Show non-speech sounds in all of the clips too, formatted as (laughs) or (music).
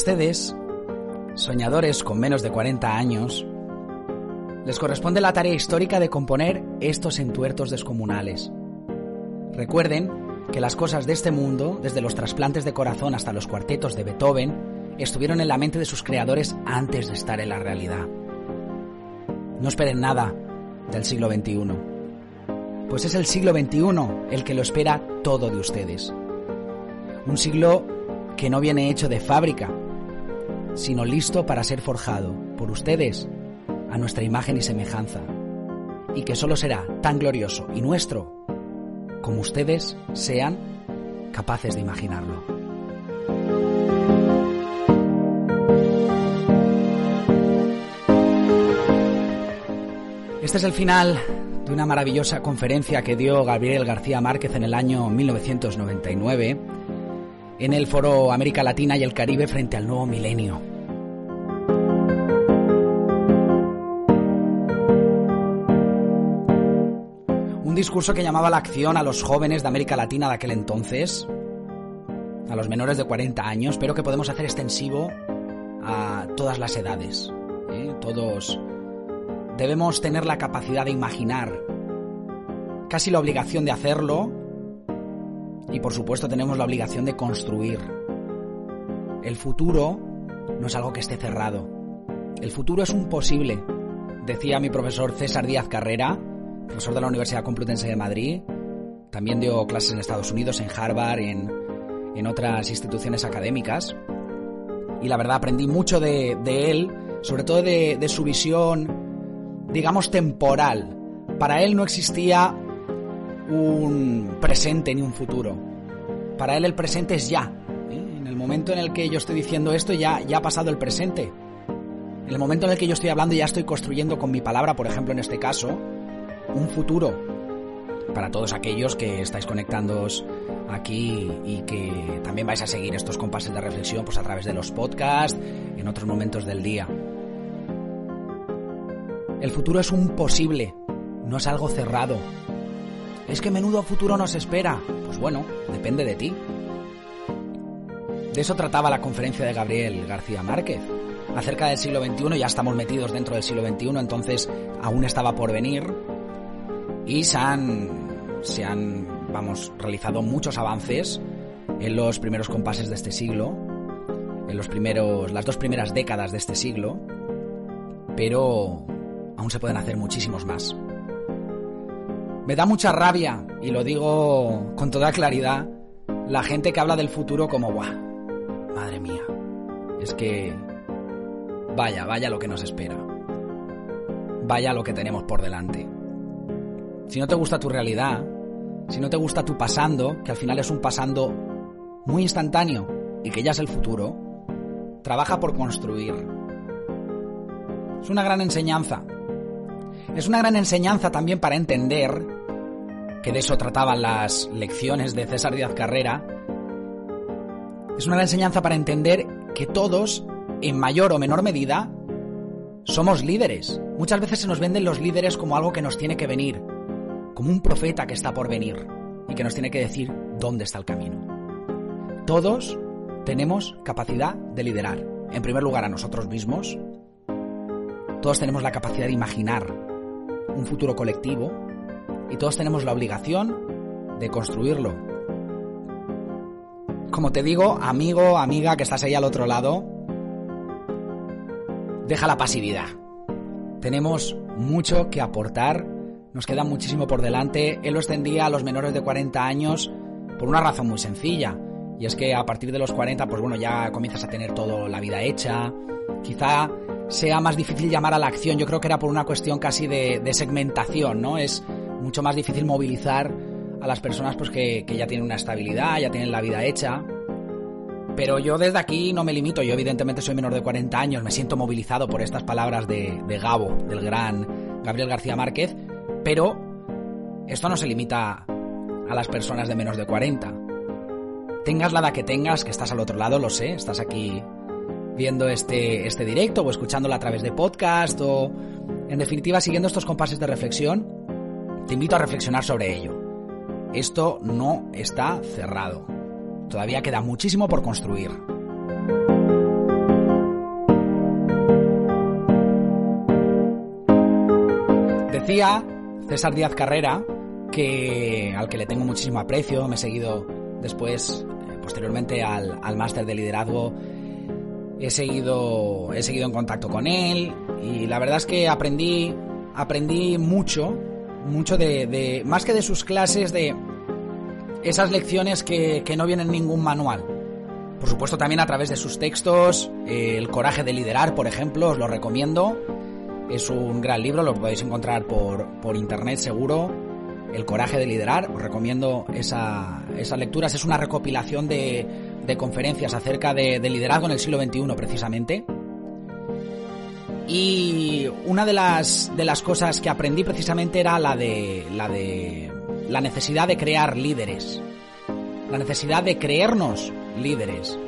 ustedes, soñadores con menos de 40 años, les corresponde la tarea histórica de componer estos entuertos descomunales. Recuerden que las cosas de este mundo, desde los trasplantes de corazón hasta los cuartetos de Beethoven, estuvieron en la mente de sus creadores antes de estar en la realidad. No esperen nada del siglo XXI, pues es el siglo XXI el que lo espera todo de ustedes. Un siglo que no viene hecho de fábrica, sino listo para ser forjado por ustedes a nuestra imagen y semejanza, y que solo será tan glorioso y nuestro como ustedes sean capaces de imaginarlo. Este es el final de una maravillosa conferencia que dio Gabriel García Márquez en el año 1999 en el Foro América Latina y el Caribe frente al nuevo milenio. Discurso que llamaba la acción a los jóvenes de América Latina de aquel entonces, a los menores de 40 años, pero que podemos hacer extensivo a todas las edades. ¿eh? Todos debemos tener la capacidad de imaginar, casi la obligación de hacerlo, y por supuesto tenemos la obligación de construir. El futuro no es algo que esté cerrado. El futuro es un posible, decía mi profesor César Díaz Carrera, profesor de la Universidad Complutense de Madrid. También dio clases en Estados Unidos, en Harvard, en, en otras instituciones académicas. Y la verdad aprendí mucho de, él, sobre todo de, de su visión, digamos, temporal. Para él no existía un presente ni un futuro. Para él el presente es ya. ¿eh? En el momento en el que yo estoy diciendo esto ya, ya ha pasado el presente. En el momento en el que yo estoy hablando ya estoy construyendo con mi palabra, por ejemplo en este caso, un futuro. Para todos aquellos que estáis conectándoos aquí y que también vais a seguir estos compases de reflexión pues a través de los podcasts, en otros momentos del día. El futuro es un posible, no es algo cerrado, es que menudo futuro nos espera. Pues bueno, depende de ti. De eso trataba la conferencia de Gabriel García Márquez. Acerca del siglo XXI, ya estamos metidos dentro del siglo XXI, entonces aún estaba por venir. Y se han, se han, vamos, realizado muchos avances en los primeros compases de este siglo, en los primeros, las dos primeras décadas de este siglo, pero aún se pueden hacer muchísimos más. Me da mucha rabia, y lo digo con toda claridad, la gente que habla del futuro como, ¡buah! Madre mía. Es que... Vaya, vaya lo que nos espera. Vaya lo que tenemos por delante. Si no te gusta tu realidad, si no te gusta tu pasando, que al final es un pasando muy instantáneo y que ya es el futuro, trabaja por construir. Es una gran enseñanza. Es una gran enseñanza también para entender que de eso trataban las lecciones de César Díaz Carrera, es una enseñanza para entender que todos, en mayor o menor medida, somos líderes. Muchas veces se nos venden los líderes como algo que nos tiene que venir, como un profeta que está por venir y que nos tiene que decir dónde está el camino. Todos tenemos capacidad de liderar. En primer lugar, a nosotros mismos. Todos tenemos la capacidad de imaginar un futuro colectivo y todos tenemos la obligación de construirlo. Como te digo, amigo, amiga que estás ahí al otro lado, deja la pasividad. Tenemos mucho que aportar, nos queda muchísimo por delante. Él lo extendía a los menores de 40 años por una razón muy sencilla. Y es que a partir de los 40, pues bueno, ya comienzas a tener toda la vida hecha. Quizá sea más difícil llamar a la acción. Yo creo que era por una cuestión casi de, de segmentación, ¿no? Es mucho más difícil movilizar a las personas pues que, que, ya tienen una estabilidad, ya tienen la vida hecha. Pero yo desde aquí no me limito, yo evidentemente soy menor de 40 años, me siento movilizado por estas palabras de, de Gabo, del gran Gabriel García Márquez, pero esto no se limita a las personas de menos de 40. Tengas la edad que tengas, que estás al otro lado, lo sé, estás aquí viendo este, este directo o escuchándolo a través de podcast o, en definitiva, siguiendo estos compases de reflexión, te invito a reflexionar sobre ello. Esto no está cerrado. Todavía queda muchísimo por construir. Decía César Díaz Carrera, que al que le tengo muchísimo aprecio, me he seguido después, eh, posteriormente al, al máster de liderazgo, he seguido, he seguido en contacto con él y la verdad es que aprendí, aprendí mucho, mucho de, más que de sus clases, de esas lecciones que, que no vienen en ningún manual. Por supuesto también a través de sus textos, eh, El coraje de liderar, por ejemplo, os lo recomiendo. Es un gran libro, lo podéis encontrar por, por internet seguro. El coraje de liderar, os recomiendo esa, esas lecturas. Es una recopilación de, de conferencias acerca de, de, liderazgo en el siglo XXI, precisamente. Y una de las, de las cosas que aprendí precisamente era la de, la de la necesidad de crear líderes. La necesidad de creernos líderes.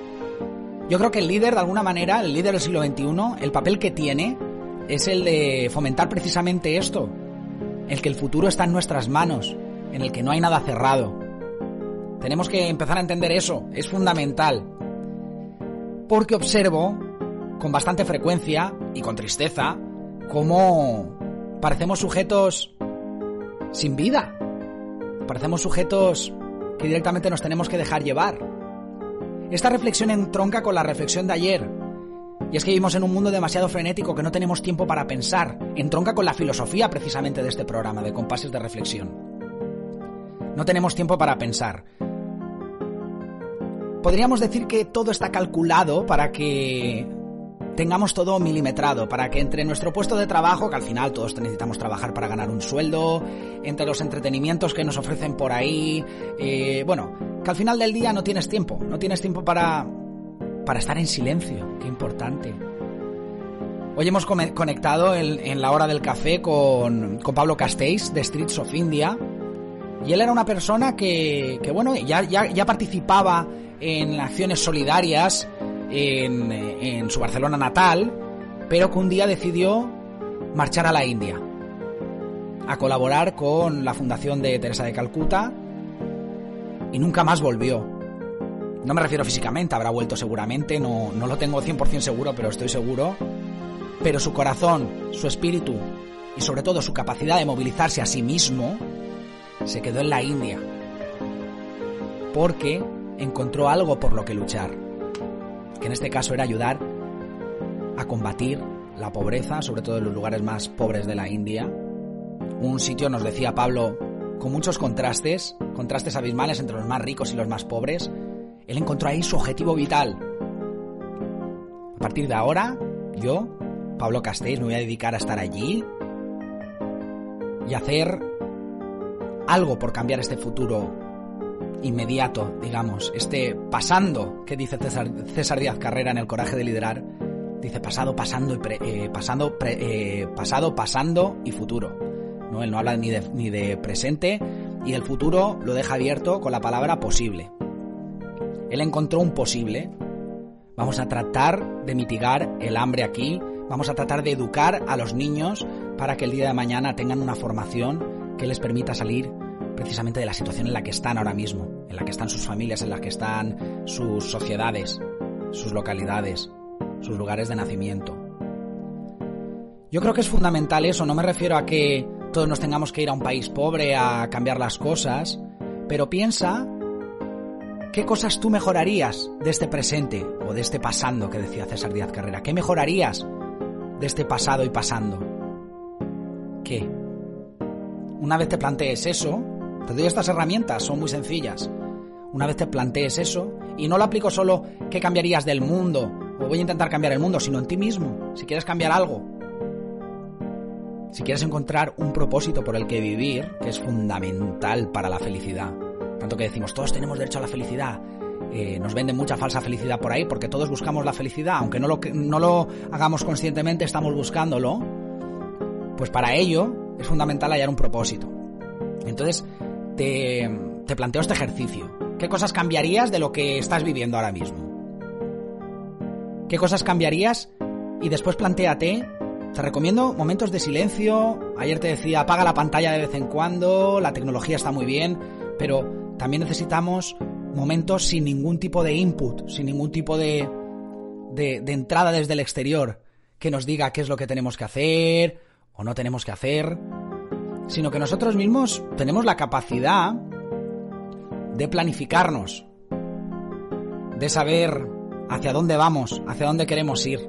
Yo creo que el líder, de alguna manera, el líder del siglo XXI, el papel que tiene es el de fomentar precisamente esto, el que el futuro está en nuestras manos, en el que no hay nada cerrado. Tenemos que empezar a entender eso, es fundamental. Porque observo, con bastante frecuencia y con tristeza, cómo parecemos sujetos sin vida. Parecemos sujetos que directamente nos tenemos que dejar llevar. Esta reflexión entronca con la reflexión de ayer. Y es que vivimos en un mundo demasiado frenético que no tenemos tiempo para pensar. Entronca con la filosofía precisamente de este programa de compases de reflexión. No tenemos tiempo para pensar. Podríamos decir que todo está calculado para que tengamos todo milimetrado, para que entre nuestro puesto de trabajo, que al final todos necesitamos trabajar para ganar un sueldo, entre los entretenimientos que nos ofrecen por ahí, eh, bueno, que al final del día no tienes tiempo, no tienes tiempo para, para estar en silencio, qué importante. Hoy hemos conectado en, la hora del café con, con, Pablo Castells de Streets of India. Y él era una persona que, que bueno, ya, ya, ya participaba en acciones solidarias en, en su Barcelona natal, pero que un día decidió marchar a la India a colaborar con la fundación de Teresa de Calcuta y nunca más volvió. No me refiero físicamente, habrá vuelto seguramente, no, no lo tengo 100% seguro, pero estoy seguro. Pero su corazón, su espíritu y sobre todo su capacidad de movilizarse a sí mismo se quedó en la India. Porque encontró algo por lo que luchar. Que en este caso era ayudar a combatir la pobreza, sobre todo en los lugares más pobres de la India. Un sitio, nos decía Pablo, con muchos contrastes, contrastes abismales entre los más ricos y los más pobres, él encontró ahí su objetivo vital. A partir de ahora, yo, Pablo Castells, me voy a dedicar a estar allí y hacer algo por cambiar este futuro inmediato, digamos, este pasando que dice César, César Díaz Carrera en El coraje de liderar, dice pasado, pasando y pre, eh, pasando, eh, pasado, pasando y futuro. ¿no? Él no habla ni de, ni de presente y el futuro lo deja abierto con la palabra posible. Él encontró un posible. Vamos a tratar de mitigar el hambre aquí, vamos a tratar de educar a los niños para que el día de mañana tengan una formación que les permita salir precisamente de la situación en la que están ahora mismo, en la que están sus familias, en la que están sus sociedades, sus localidades, sus lugares de nacimiento. Yo creo que es fundamental eso, no me refiero a que todos nos tengamos que ir a un país pobre a cambiar las cosas, pero piensa qué cosas tú mejorarías de este presente o de este pasando que decía César Díaz Carrera. ¿Qué mejorarías de este pasado y pasando? ¿Qué? Una vez te plantees eso, te doy estas herramientas, son muy sencillas. Una vez te plantees eso, y no lo aplico solo qué cambiarías del mundo, o voy a intentar cambiar el mundo, sino en ti mismo. Si quieres cambiar algo, si quieres encontrar un propósito por el que vivir, que es fundamental para la felicidad, tanto que decimos todos tenemos derecho a la felicidad, eh, nos venden mucha falsa felicidad por ahí porque todos buscamos la felicidad, aunque no lo, no lo hagamos conscientemente, estamos buscándolo, pues para ello es fundamental hallar un propósito. Entonces, te, te planteo este ejercicio. ¿Qué cosas cambiarías de lo que estás viviendo ahora mismo? ¿Qué cosas cambiarías? Y después planteate te recomiendo momentos de silencio. Ayer te decía, apaga la pantalla de vez en cuando, la tecnología está muy bien, pero también necesitamos momentos sin ningún tipo de input, sin ningún tipo de, de, entrada desde el exterior que nos diga qué es lo que tenemos que hacer o no tenemos que hacer. sino que nosotros mismos tenemos la capacidad de planificarnos, de saber hacia dónde vamos, hacia dónde queremos ir.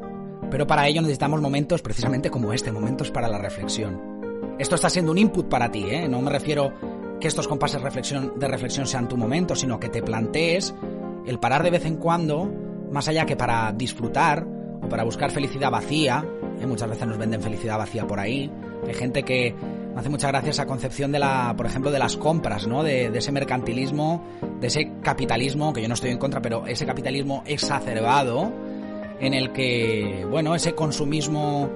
Pero para ello necesitamos momentos precisamente como este, momentos para la reflexión. Esto está siendo un input para ti, ¿eh? No me refiero que estos compases de reflexión, sean tu momento, sino que te plantees el parar de vez en cuando, más allá que para disfrutar o para buscar felicidad vacía, ¿eh? muchas veces nos venden felicidad vacía por ahí, hay gente que me hace mucha gracia esa concepción de la, por ejemplo, de las compras, ¿no? De, ese mercantilismo, de ese capitalismo, que yo no estoy en contra, pero ese capitalismo exacerbado, en el que, bueno, ese consumismo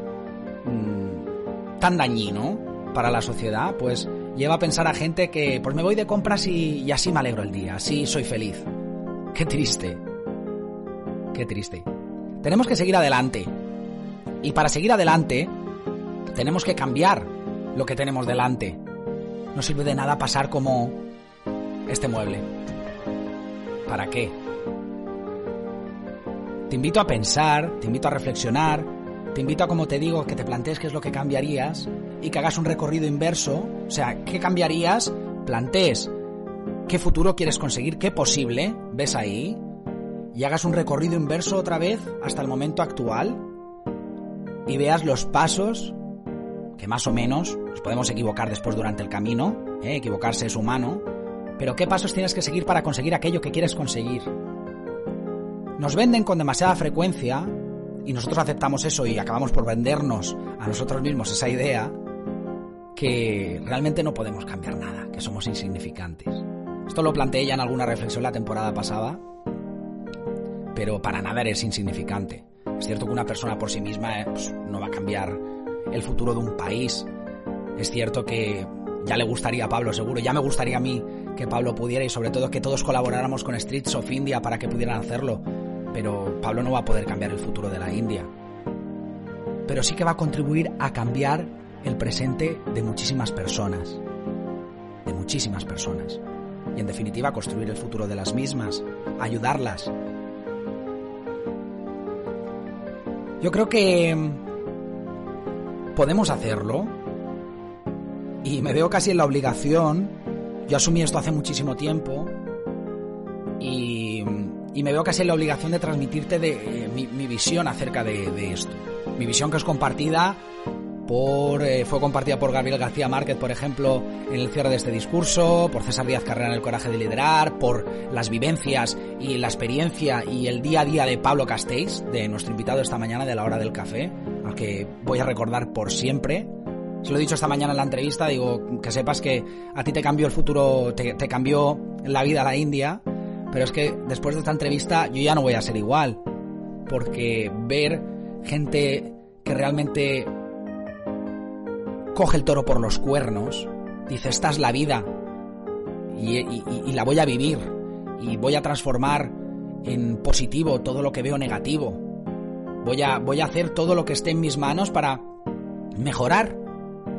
mm, tan dañino para la sociedad, pues lleva a pensar a gente que, pues me voy de compras y, y así me alegro el día, así soy feliz. Qué triste. Qué triste. Tenemos que seguir adelante. Y para seguir adelante, tenemos que cambiar lo que tenemos delante. No sirve de nada pasar como este mueble. ¿Para qué? Te invito a pensar, te invito a reflexionar, te invito a, como te digo, que te plantees qué es lo que cambiarías y que hagas un recorrido inverso. O sea, ¿qué cambiarías? Plantees qué futuro quieres conseguir, qué posible ves ahí y hagas un recorrido inverso otra vez hasta el momento actual y veas los pasos que más o menos nos podemos equivocar después durante el camino, ¿eh? equivocarse es humano, pero ¿qué pasos tienes que seguir para conseguir aquello que quieres conseguir? Nos venden con demasiada frecuencia y nosotros aceptamos eso y acabamos por vendernos a nosotros mismos esa idea que realmente no podemos cambiar nada, que somos insignificantes. Esto lo planteé ya en alguna reflexión la temporada pasada, pero para nada eres insignificante. Es cierto que una persona por sí misma eh, pues, no va a cambiar el futuro de un país. Es cierto que ya le gustaría a Pablo, seguro, ya me gustaría a mí que Pablo pudiera y sobre todo que todos colaboráramos con Streets of India para que pudieran hacerlo. Pero Pablo no va a poder cambiar el futuro de la India. Pero sí que va a contribuir a cambiar el presente de muchísimas personas. De muchísimas personas. Y en definitiva construir el futuro de las mismas, ayudarlas. Yo creo que podemos hacerlo. Y me veo casi en la obligación. Yo asumí esto hace muchísimo tiempo. Y, me veo casi en la obligación de transmitirte de, eh, mi, visión acerca de, esto. Mi visión que es compartida por, eh, fue compartida por Gabriel García Márquez, por ejemplo, en el cierre de este discurso, por César Díaz Carrera en El Coraje de Liderar, por las vivencias y la experiencia y el día a día de Pablo Castells, de nuestro invitado esta mañana de la hora del café al que voy a recordar por siempre. Se lo he dicho esta mañana en la entrevista, digo, que sepas que a ti te cambió el futuro, te, cambió la vida a la India, pero es que después de esta entrevista yo ya no voy a ser igual, porque ver gente que realmente coge el toro por los cuernos, dice, esta es la vida y, y, la voy a vivir y voy a transformar en positivo todo lo que veo negativo Voy a, voy a hacer todo lo que esté en mis manos para mejorar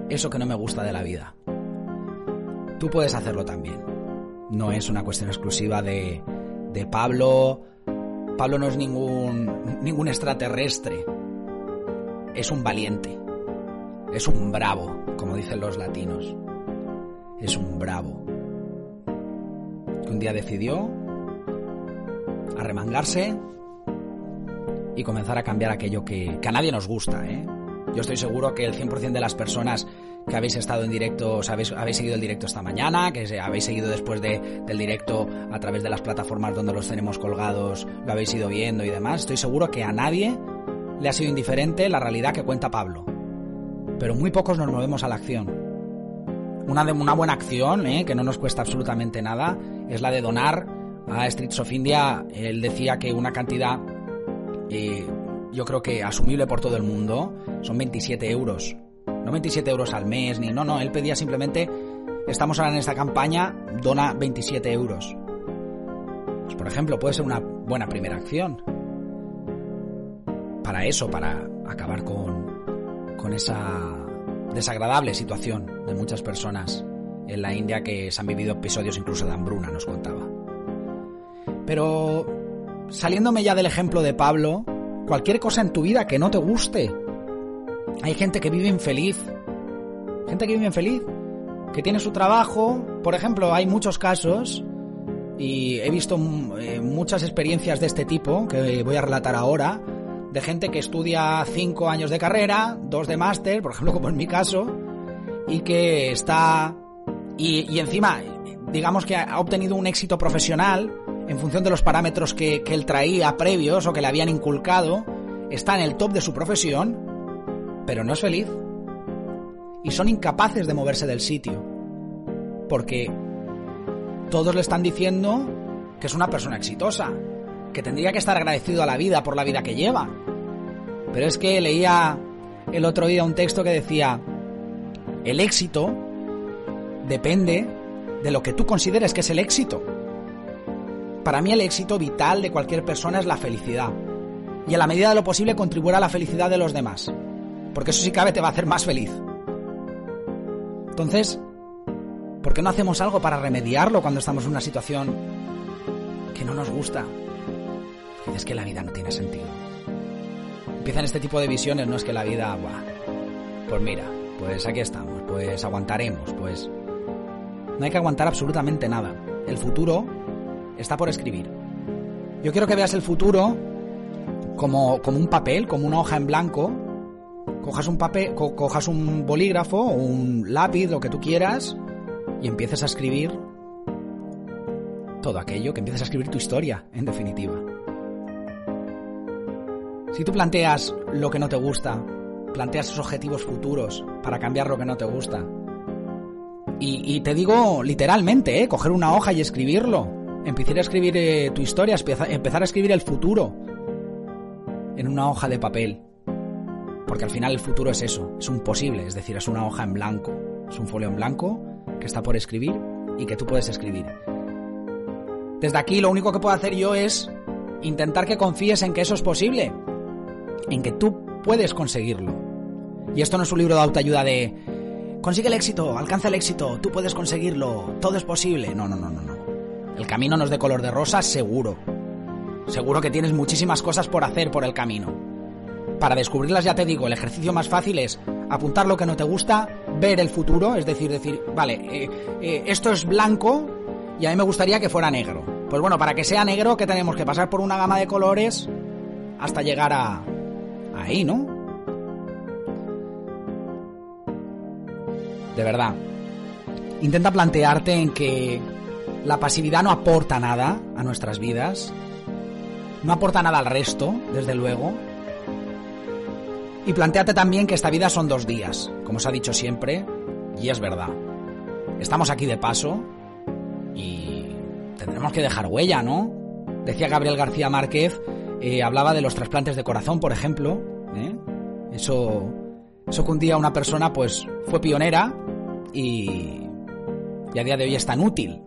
eso que no me gusta de la vida. Tú puedes hacerlo también. No es una cuestión exclusiva de, de Pablo. Pablo no es ningún, ningún extraterrestre. Es un valiente. Es un bravo, como dicen los latinos. Es un bravo. Que un día decidió arremangarse y comenzar a cambiar aquello que, a nadie nos gusta. ¿eh? Yo estoy seguro que el 100% de las personas que habéis estado en directo, habéis, seguido el directo esta mañana, que habéis seguido después de, del directo a través de las plataformas donde los tenemos colgados, lo habéis ido viendo y demás, estoy seguro que a nadie le ha sido indiferente la realidad que cuenta Pablo. Pero muy pocos nos movemos a la acción. Una, de, una buena acción, ¿eh? que no nos cuesta absolutamente nada, es la de donar a Streets of India. Él decía que una cantidad yo creo que asumible por todo el mundo, son 27 euros. No 27 euros al mes, ni no, no, él pedía simplemente, estamos ahora en esta campaña, dona 27 euros. Pues por ejemplo, puede ser una buena primera acción. Para eso, para acabar con, con esa desagradable situación de muchas personas en la India que se han vivido episodios incluso de hambruna, nos contaba. Pero saliéndome ya del ejemplo de Pablo, cualquier cosa en tu vida que no te guste. Hay gente que vive infeliz. Gente que vive infeliz que tiene su trabajo, por ejemplo, hay muchos casos y he visto eh, muchas experiencias de este tipo que voy a relatar ahora, de gente que estudia cinco años de carrera, dos de máster, por ejemplo, (laughs) como en mi caso, y que está... Y, encima, digamos que ha obtenido un éxito profesional en función de los parámetros que, que él traía previos o que le habían inculcado, está en el top de su profesión, pero no es feliz. Y son incapaces de moverse del sitio. Porque todos le están diciendo que es una persona exitosa, que tendría que estar agradecido a la vida por la vida que lleva. Pero es que leía el otro día un texto que decía, el éxito depende de lo que tú consideres que es el éxito. Para mí el éxito vital de cualquier persona es la felicidad. Y en la medida de lo posible contribuir a la felicidad de los demás. Porque eso sí cabe te va a hacer más feliz. Entonces, ¿Por qué no hacemos algo para remediarlo cuando estamos en una situación que no nos gusta? Es que la vida no tiene sentido. Empiezan este tipo de visiones, no es que la vida, buah, pues mira, pues aquí estamos, pues aguantaremos, pues no hay que aguantar absolutamente nada. El futuro está por escribir. Yo quiero que veas el futuro como, como un papel, como una hoja en blanco. Cojas un papel, cojas un bolígrafo o un lápiz, lo que tú quieras, y empieces a escribir todo aquello, que empieces a escribir tu historia, en definitiva. Si tú planteas lo que no te gusta, planteas esos objetivos futuros para cambiar lo que no te gusta, y, te digo literalmente, ¿eh? coger una hoja y escribirlo, empezar a escribir eh, tu historia, empezar a escribir el futuro en una hoja de papel. Porque al final el futuro es eso, es un posible, es decir, es una hoja en blanco, es un folio en blanco que está por escribir y que tú puedes escribir. Desde aquí lo único que puedo hacer yo es intentar que confíes en que eso es posible, en que tú puedes conseguirlo. Y esto no es un libro de autoayuda de consigue el éxito, alcanza el éxito, tú puedes conseguirlo, todo es posible. No, no, no, no, no. El camino no es de color de rosa, seguro. Seguro que tienes muchísimas cosas por hacer por el camino. Para descubrirlas ya te digo, el ejercicio más fácil es apuntar lo que no te gusta, ver el futuro, es decir, decir, vale, eh, eh, esto es blanco y a mí me gustaría que fuera negro. Pues bueno, para que sea negro, que tenemos que pasar por una gama de colores hasta llegar a ahí, ¿no? De verdad. Intenta plantearte en que la pasividad no aporta nada a nuestras vidas, no aporta nada al resto, desde luego, y planteate también que esta vida son dos días, como se ha dicho siempre, y es verdad. Estamos aquí de paso y tendremos que dejar huella, ¿no? Decía Gabriel García Márquez, eh, hablaba de los trasplantes de corazón, por ejemplo. ¿eh? Eso, eso que un día una persona pues fue pionera y, y a día de hoy es tan útil.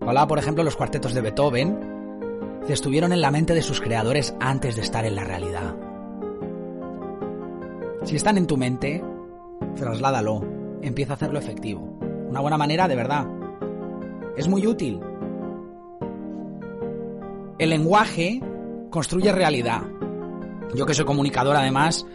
Hablaba, por ejemplo, los cuartetos de Beethoven, que estuvieron en la mente de sus creadores antes de estar en la realidad. Si están en tu mente, trasládalo, empieza a hacerlo efectivo. Una buena manera, de verdad. Es muy útil. El lenguaje construye realidad. Yo que soy comunicador, además,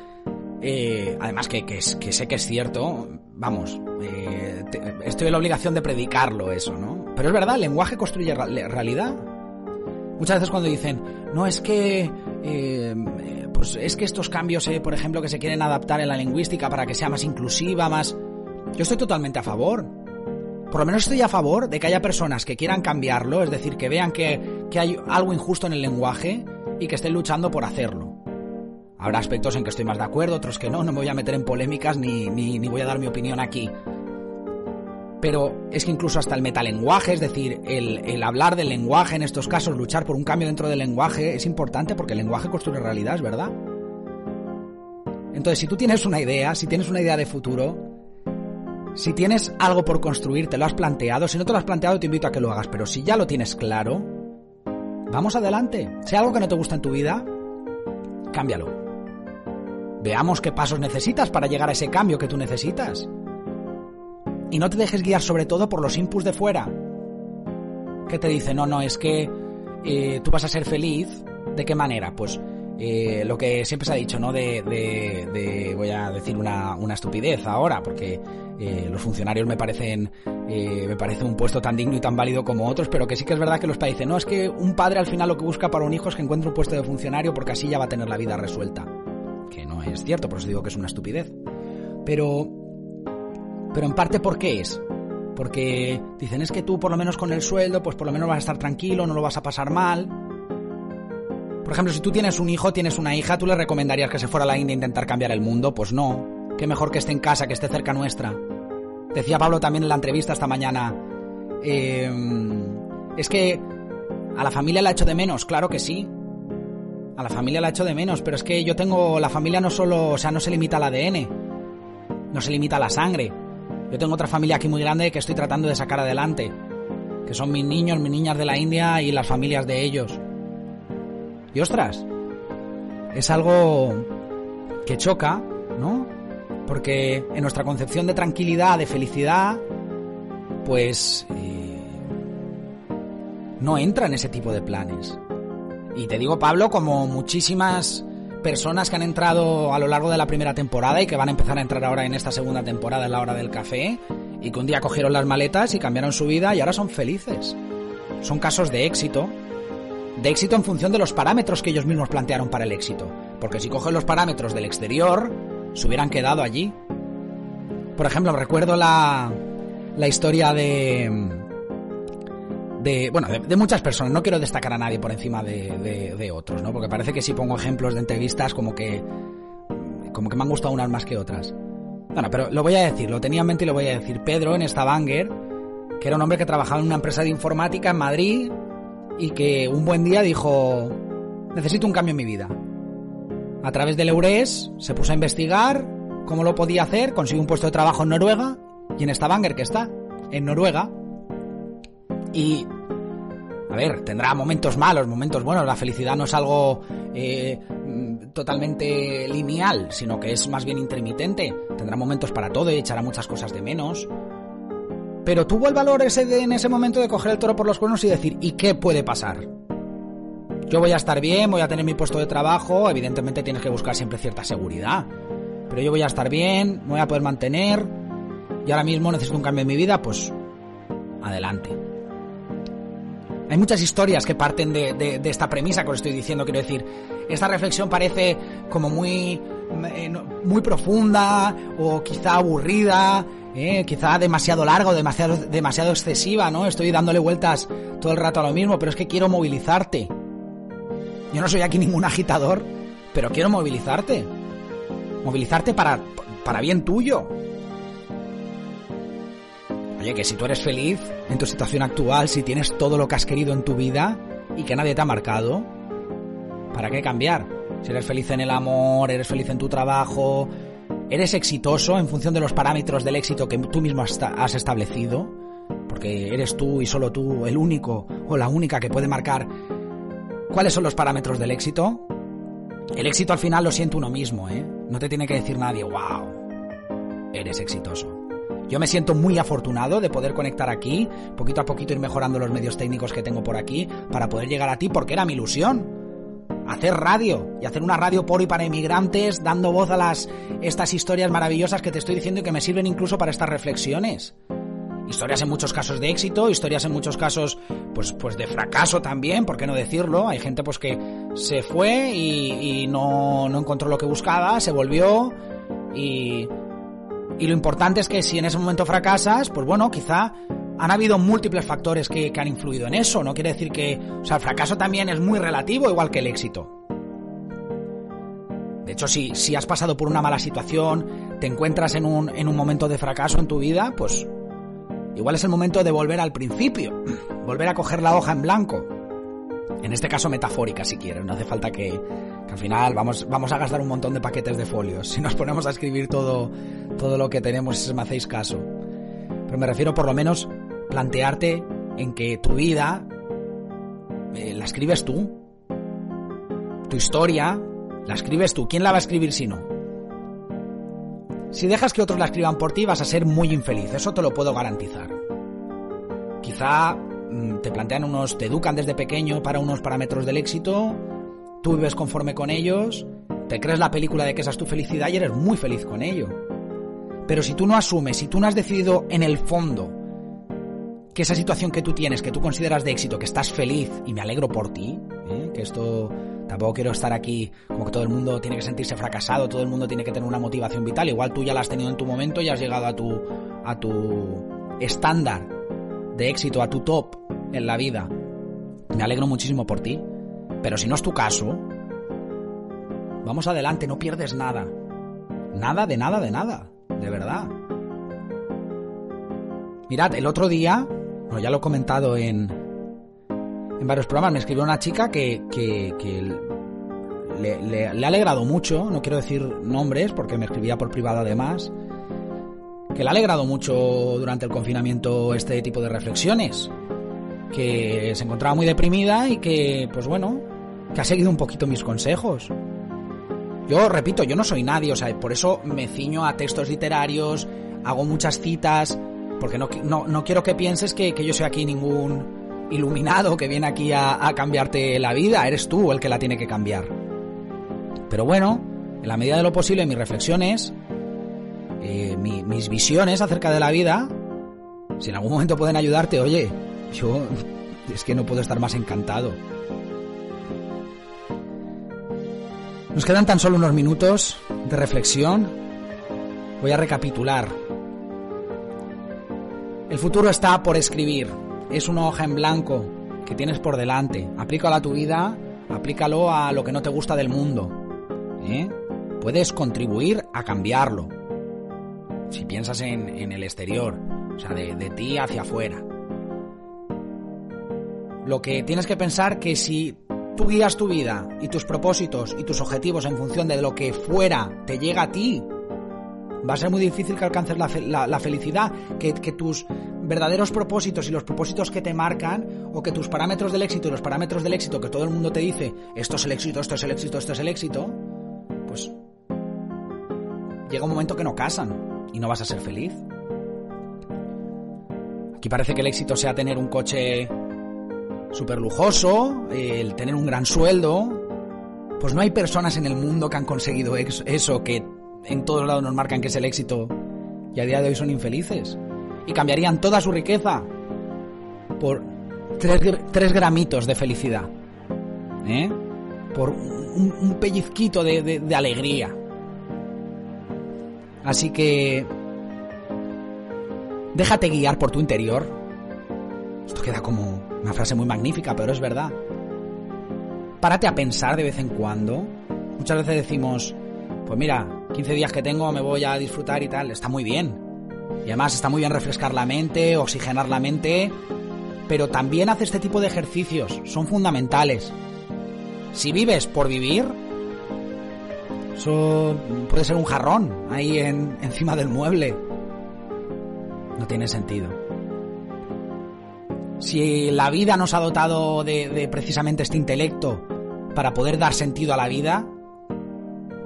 eh, además que, que, sé que es cierto, vamos, eh, estoy en la obligación de predicarlo eso, ¿no? Pero es verdad, el lenguaje construye realidad. Muchas veces cuando dicen, no, es que eh, pues es que estos cambios, eh, por ejemplo, que se quieren adaptar en la lingüística para que sea más inclusiva, más... Yo estoy totalmente a favor. Por lo menos estoy a favor de que haya personas que quieran cambiarlo, es decir, que vean que, hay algo injusto en el lenguaje y que estén luchando por hacerlo. Habrá aspectos en que estoy más de acuerdo, otros que no, no me voy a meter en polémicas ni, ni voy a dar mi opinión aquí pero es que incluso hasta el metalenguaje, es decir, el, hablar del lenguaje en estos casos, luchar por un cambio dentro del lenguaje, es importante porque el lenguaje construye realidad, ¿es verdad? Entonces, si tú tienes una idea, si tienes una idea de futuro, si tienes algo por construir, te lo has planteado, si no te lo has planteado, te invito a que lo hagas, pero si ya lo tienes claro, vamos adelante. Si hay algo que no te gusta en tu vida, cámbialo. Veamos qué pasos necesitas para llegar a ese cambio que tú necesitas. Y no te dejes guiar sobre todo por los inputs de fuera. Que te dicen, no, no, es que eh, tú vas a ser feliz. ¿De qué manera? Pues eh, lo que siempre se ha dicho, ¿no? De, de, voy a decir una, una estupidez ahora, porque eh, los funcionarios me parecen, eh, me parece un puesto tan digno y tan válido como otros, pero que sí que es verdad que los dicen, no, es que un padre al final lo que busca para un hijo es que encuentre un puesto de funcionario porque así ya va a tener la vida resuelta. Que no es cierto, por eso digo que es una estupidez. Pero, pero en parte, ¿por qué es? Porque dicen, es que tú por lo menos con el sueldo, pues por lo menos vas a estar tranquilo, no lo vas a pasar mal por ejemplo, si tú tienes un hijo, tienes una hija, ¿tú le recomendarías que se fuera a la India a intentar cambiar el mundo? Pues no. Qué mejor que esté en casa, que esté cerca nuestra. Decía Pablo también en la entrevista esta mañana. Eh, es que a la familia la echo de menos, claro que sí. A la familia la echo de menos, pero es que yo tengo. La familia no solo. O sea, no se limita al ADN. No se limita a la sangre. Yo tengo otra familia aquí muy grande que estoy tratando de sacar adelante. Que son mis niños, mis niñas de la India y las familias de ellos. Y ostras, es algo que choca, ¿no? Porque en nuestra concepción de tranquilidad, de felicidad, pues eh, no entra en ese tipo de planes. Y te digo, Pablo, como muchísimas personas que han entrado a lo largo de la primera temporada y que van a empezar a entrar ahora en esta segunda temporada en la hora del café, y que un día cogieron las maletas y cambiaron su vida y ahora son felices. Son casos de éxito de éxito en función de los parámetros que ellos mismos plantearon para el éxito. Porque si cogen los parámetros del exterior, se hubieran quedado allí. Por ejemplo, recuerdo la, la historia de... De, bueno, de, muchas personas. No quiero destacar a nadie por encima de, otros, ¿no? Porque parece que si pongo ejemplos de entrevistas como que... Como que me han gustado unas más que otras. Bueno, pero lo voy a decir, lo tenía en mente y lo voy a decir. Pedro en Stavanger, que era un hombre que trabajaba en una empresa de informática en Madrid, y que un buen día dijo, necesito un cambio en mi vida. A través del EURES se puso a investigar cómo lo podía hacer, consiguió un puesto de trabajo en Noruega y en Stavanger que está, en Noruega. Y, a ver, tendrá momentos malos, momentos buenos, la felicidad no es algo eh, totalmente lineal, sino que es más bien intermitente. Tendrá momentos para todo y echará muchas cosas de menos. Pero tuvo el valor ese de, en ese momento de coger el toro por los cuernos y decir, ¿y qué puede pasar? Yo voy a estar bien, voy a tener mi puesto de trabajo, evidentemente tienes que buscar siempre cierta seguridad. Pero yo voy a estar bien, me voy a poder mantener, y ahora mismo necesito un cambio en mi vida, pues adelante. Hay muchas historias que parten de, de, esta premisa que os estoy diciendo, quiero decir, esta reflexión parece como muy, eh, muy profunda o quizá aburrida, eh, quizá demasiado largo, demasiado, demasiado excesiva, ¿no? Estoy dándole vueltas todo el rato a lo mismo, pero es que quiero movilizarte. Yo no soy aquí ningún agitador, pero quiero movilizarte. Movilizarte para, para bien tuyo. Oye, que si tú eres feliz en tu situación actual, si tienes todo lo que has querido en tu vida y que nadie te ha marcado, ¿para qué cambiar? Si eres feliz en el amor, eres feliz en tu trabajo, ¿Eres exitoso en función de los parámetros del éxito que tú mismo has establecido? Porque eres tú y solo tú el único o la única que puede marcar cuáles son los parámetros del éxito. El éxito al final lo siente uno mismo, ¿eh? No te tiene que decir nadie, wow, eres exitoso. Yo me siento muy afortunado de poder conectar aquí, poquito a poquito ir mejorando los medios técnicos que tengo por aquí, para poder llegar a ti, porque era mi ilusión hacer radio y hacer una radio por y para inmigrantes, dando voz a las estas historias maravillosas que te estoy diciendo y que me sirven incluso para estas reflexiones. Historias en muchos casos de éxito, historias en muchos casos pues, pues de fracaso también, ¿por qué no decirlo? Hay gente pues que se fue y, y no, no encontró lo que buscaba, se volvió y, y lo importante es que si en ese momento fracasas, pues bueno, quizá han habido múltiples factores que, han influido en eso. No quiere decir que. O sea, el fracaso también es muy relativo, igual que el éxito. De hecho, si, si has pasado por una mala situación, te encuentras en un, en un momento de fracaso en tu vida, pues igual es el momento de volver al principio, (clears throat) volver a coger la hoja en blanco. En este caso metafórica, si quieres, no hace falta que, que al final vamos, vamos a gastar un montón de paquetes de folios si nos ponemos a escribir todo, todo lo que tenemos, si me hacéis caso. Pero me refiero por lo menos plantearte en que tu vida eh, la escribes tú. Tu historia la escribes tú. ¿Quién la va a escribir si no? Si dejas que otros la escriban por ti vas a ser muy infeliz, eso te lo puedo garantizar. Quizá mm, te plantean unos, te educan desde pequeño para unos parámetros del éxito, tú vives conforme con ellos, te crees la película de que esa es tu felicidad y eres muy feliz con ello. Pero si tú no asumes, si tú no has decidido en el fondo que esa situación que tú tienes, que tú consideras de éxito, que estás feliz, y me alegro por ti, ¿eh? que esto tampoco quiero estar aquí como que todo el mundo tiene que sentirse fracasado, todo el mundo tiene que tener una motivación vital, igual tú ya la has tenido en tu momento y has llegado a tu, a tu estándar de éxito, a tu top en la vida. Me alegro muchísimo por ti, pero si no es tu caso, vamos adelante, no pierdes nada. Nada de nada de nada, de verdad. Mirad, el otro día bueno, ya lo he comentado en, en varios programas. Me escribió una chica que, le, ha alegrado mucho, no quiero decir nombres porque me escribía por privado además, que le ha alegrado mucho durante el confinamiento este tipo de reflexiones, que se encontraba muy deprimida y que, pues bueno, que ha seguido un poquito mis consejos. Yo repito, yo no soy nadie, o sea, por eso me ciño a textos literarios, hago muchas citas, porque no, no, quiero que pienses que, yo soy aquí ningún iluminado que viene aquí a, cambiarte la vida. Eres tú el que la tiene que cambiar. Pero bueno, en la medida de lo posible, mis reflexiones, eh, mis visiones acerca de la vida, si en algún momento pueden ayudarte, oye, yo es que no puedo estar más encantado. Nos quedan tan solo unos minutos de reflexión. Voy a recapitular el futuro está por escribir. Es una hoja en blanco que tienes por delante. Aplícalo a tu vida, aplícalo a lo que no te gusta del mundo. ¿eh? Puedes contribuir a cambiarlo. Si piensas en, el exterior, o sea, de, de ti hacia afuera. Lo que tienes que pensar que si tú guías tu vida y tus propósitos y tus objetivos en función de lo que fuera te llega a ti, va a ser muy difícil que alcances la, felicidad, que, tus verdaderos propósitos y los propósitos que te marcan, o que tus parámetros del éxito y los parámetros del éxito que todo el mundo te dice, esto es el éxito, esto es el éxito, esto es el éxito, pues llega un momento que no casan y no vas a ser feliz. Aquí parece que el éxito sea tener un coche súper lujoso, el tener un gran sueldo. Pues no hay personas en el mundo que han conseguido eso, que en todos lados nos marcan que es el éxito y a día de hoy son infelices. Y cambiarían toda su riqueza por tres, gramitos de felicidad. ¿eh? Por un, pellizquito de, de alegría. Así que... Déjate guiar por tu interior. Esto queda como una frase muy magnífica, pero es verdad. Párate a pensar de vez en cuando. Muchas veces decimos, pues mira, 15 días que tengo me voy a disfrutar y tal, está muy bien. Y además está muy bien refrescar la mente, oxigenar la mente, pero también hace este tipo de ejercicios, son fundamentales. Si vives por vivir, eso puede ser un jarrón ahí en, encima del mueble. No tiene sentido. Si la vida nos ha dotado de precisamente este intelecto para poder dar sentido a la vida,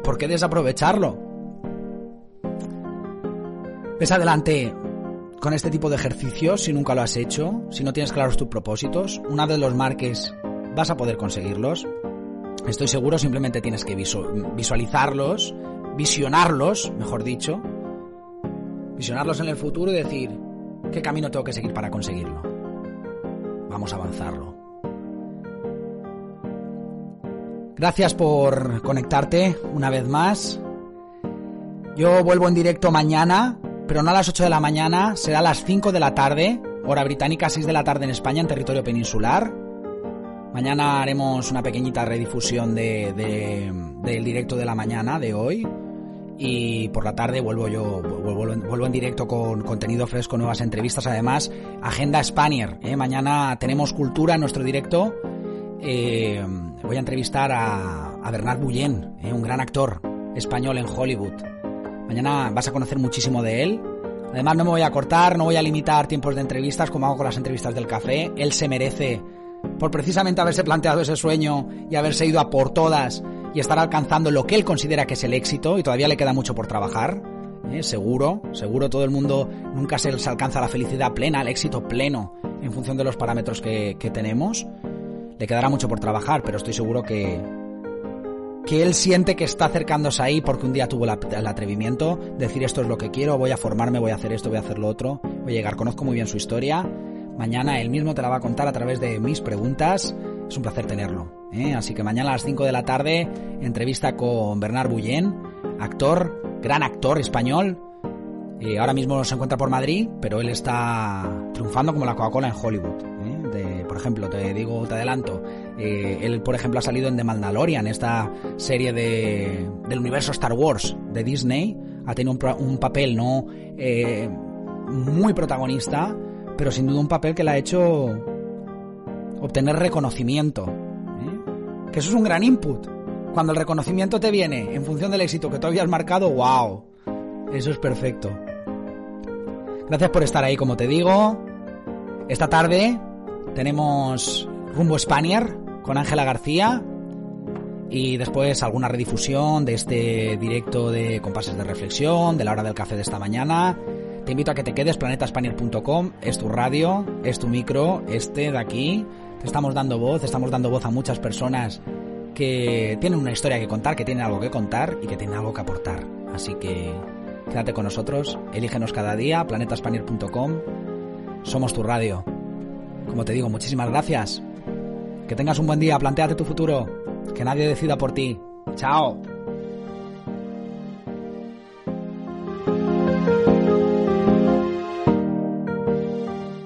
¿por qué desaprovecharlo? Ves adelante con este tipo de ejercicios si nunca lo has hecho, si no tienes claros tus propósitos. Una vez los marques, vas a poder conseguirlos. Estoy seguro, simplemente tienes que visualizarlos, visionarlos, mejor dicho. Visionarlos en el futuro y decir, ¿qué camino tengo que seguir para conseguirlo? Vamos a avanzarlo. Gracias por conectarte una vez más. Yo vuelvo en directo mañana, pero no a las 8 de la mañana, será a las 5 de la tarde, hora británica, 6 de la tarde en España, en territorio peninsular. Mañana haremos una pequeñita redifusión de, del directo de la mañana de hoy. Y por la tarde vuelvo yo, vuelvo, en directo con contenido fresco, nuevas entrevistas. Además, Agenda Spanier. ¿eh? Mañana tenemos cultura en nuestro directo. Eh, voy a entrevistar a, Bernard Bullén, eh, un gran actor español en Hollywood. Mañana vas a conocer muchísimo de él. Además no me voy a cortar, no voy a limitar tiempos de entrevistas como hago con las entrevistas del café. Él se merece por precisamente haberse planteado ese sueño y haberse ido a por todas y estar alcanzando lo que él considera que es el éxito y todavía le queda mucho por trabajar. Eh, seguro, seguro todo el mundo nunca se, alcanza la felicidad plena, el éxito pleno en función de los parámetros que tenemos. Le quedará mucho por trabajar, pero estoy seguro que, que él siente que está acercándose ahí porque un día tuvo el atrevimiento, decir esto es lo que quiero, voy a formarme, voy a hacer esto, voy a hacer lo otro, voy a llegar, conozco muy bien su historia, mañana él mismo te la va a contar a través de mis preguntas, es un placer tenerlo. ¿eh? Así que mañana a las 5 de la tarde, entrevista con Bernard Bullén, actor, gran actor español, eh, ahora mismo se encuentra por Madrid, pero él está triunfando como la Coca-Cola en Hollywood. ¿eh? por ejemplo, te digo, te adelanto, eh, él, por ejemplo, ha salido en The Mandalorian, esta serie de, del universo Star Wars de Disney. Ha tenido un, papel no muy protagonista, pero sin duda un papel que le ha hecho obtener reconocimiento. Que eso es un gran input. Cuando el reconocimiento te viene en función del éxito que tú habías marcado, wow. Eso es perfecto. Gracias por estar ahí, como te digo. Esta tarde tenemos Rumbo Spanier con Ángela García y después alguna redifusión de este directo de compases de reflexión, de la hora del café de esta mañana. Te invito a que te quedes, planetaspanier.com, es tu radio, es tu micro, este de aquí. Estamos dando voz, estamos dando voz a muchas personas que tienen una historia que contar, que tienen algo que contar y que tienen algo que aportar. Así que Quédate con nosotros, elígenos cada día, planetaspanier.com. Somos tu radio. Como te digo, muchísimas gracias. Que tengas un buen día, planteate tu futuro. Que nadie decida por ti. Chao.